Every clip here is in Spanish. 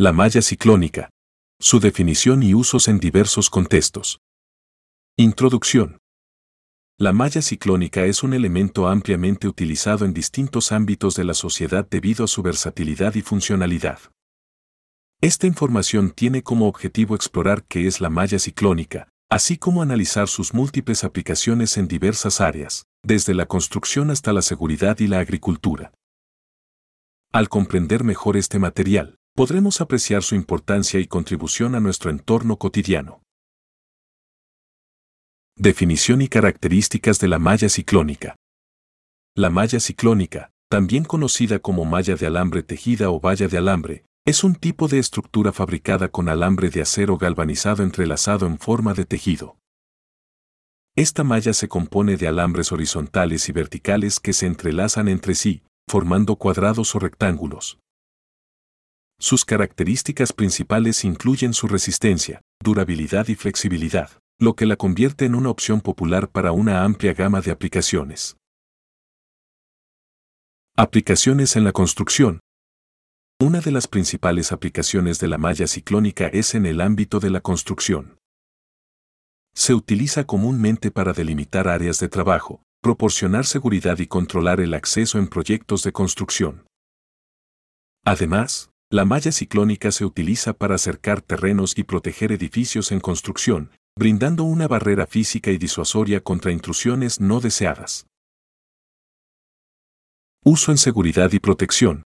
La malla ciclónica. Su definición y usos en diversos contextos. Introducción. La malla ciclónica es un elemento ampliamente utilizado en distintos ámbitos de la sociedad debido a su versatilidad y funcionalidad. Esta información tiene como objetivo explorar qué es la malla ciclónica, así como analizar sus múltiples aplicaciones en diversas áreas, desde la construcción hasta la seguridad y la agricultura. Al comprender mejor este material, podremos apreciar su importancia y contribución a nuestro entorno cotidiano. Definición y características de la malla ciclónica. La malla ciclónica, también conocida como malla de alambre tejida o valla de alambre, es un tipo de estructura fabricada con alambre de acero galvanizado entrelazado en forma de tejido. Esta malla se compone de alambres horizontales y verticales que se entrelazan entre sí, formando cuadrados o rectángulos. Sus características principales incluyen su resistencia, durabilidad y flexibilidad, lo que la convierte en una opción popular para una amplia gama de aplicaciones. Aplicaciones en la construcción. Una de las principales aplicaciones de la malla ciclónica es en el ámbito de la construcción. Se utiliza comúnmente para delimitar áreas de trabajo, proporcionar seguridad y controlar el acceso en proyectos de construcción. Además, la malla ciclónica se utiliza para acercar terrenos y proteger edificios en construcción, brindando una barrera física y disuasoria contra intrusiones no deseadas. Uso en seguridad y protección.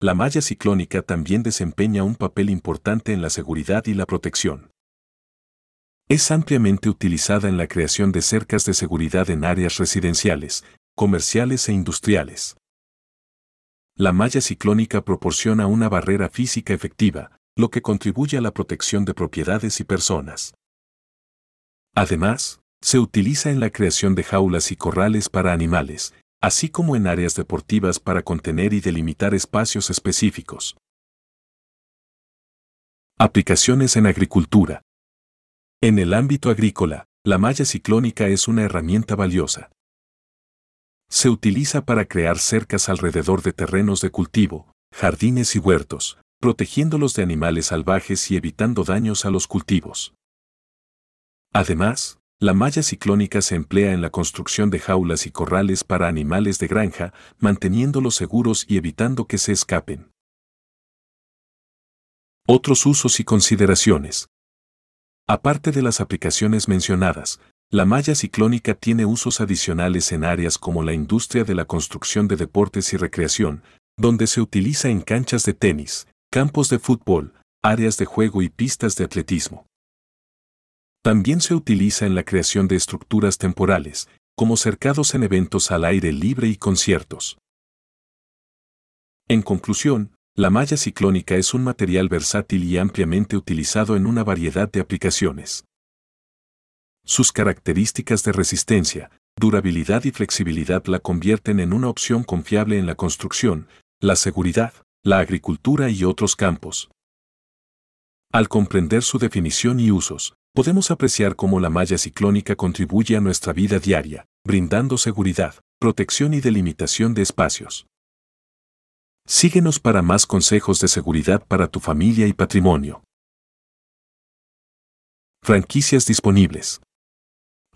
La malla ciclónica también desempeña un papel importante en la seguridad y la protección. Es ampliamente utilizada en la creación de cercas de seguridad en áreas residenciales, comerciales e industriales. La malla ciclónica proporciona una barrera física efectiva, lo que contribuye a la protección de propiedades y personas. Además, se utiliza en la creación de jaulas y corrales para animales, así como en áreas deportivas para contener y delimitar espacios específicos. Aplicaciones en agricultura. En el ámbito agrícola, la malla ciclónica es una herramienta valiosa. Se utiliza para crear cercas alrededor de terrenos de cultivo, jardines y huertos, protegiéndolos de animales salvajes y evitando daños a los cultivos. Además, la malla ciclónica se emplea en la construcción de jaulas y corrales para animales de granja, manteniéndolos seguros y evitando que se escapen. Otros usos y consideraciones. Aparte de las aplicaciones mencionadas, la malla ciclónica tiene usos adicionales en áreas como la industria de la construcción de deportes y recreación, donde se utiliza en canchas de tenis, campos de fútbol, áreas de juego y pistas de atletismo. También se utiliza en la creación de estructuras temporales, como cercados en eventos al aire libre y conciertos. En conclusión, la malla ciclónica es un material versátil y ampliamente utilizado en una variedad de aplicaciones. Sus características de resistencia, durabilidad y flexibilidad la convierten en una opción confiable en la construcción, la seguridad, la agricultura y otros campos. Al comprender su definición y usos, podemos apreciar cómo la malla ciclónica contribuye a nuestra vida diaria, brindando seguridad, protección y delimitación de espacios. Síguenos para más consejos de seguridad para tu familia y patrimonio. Franquicias disponibles.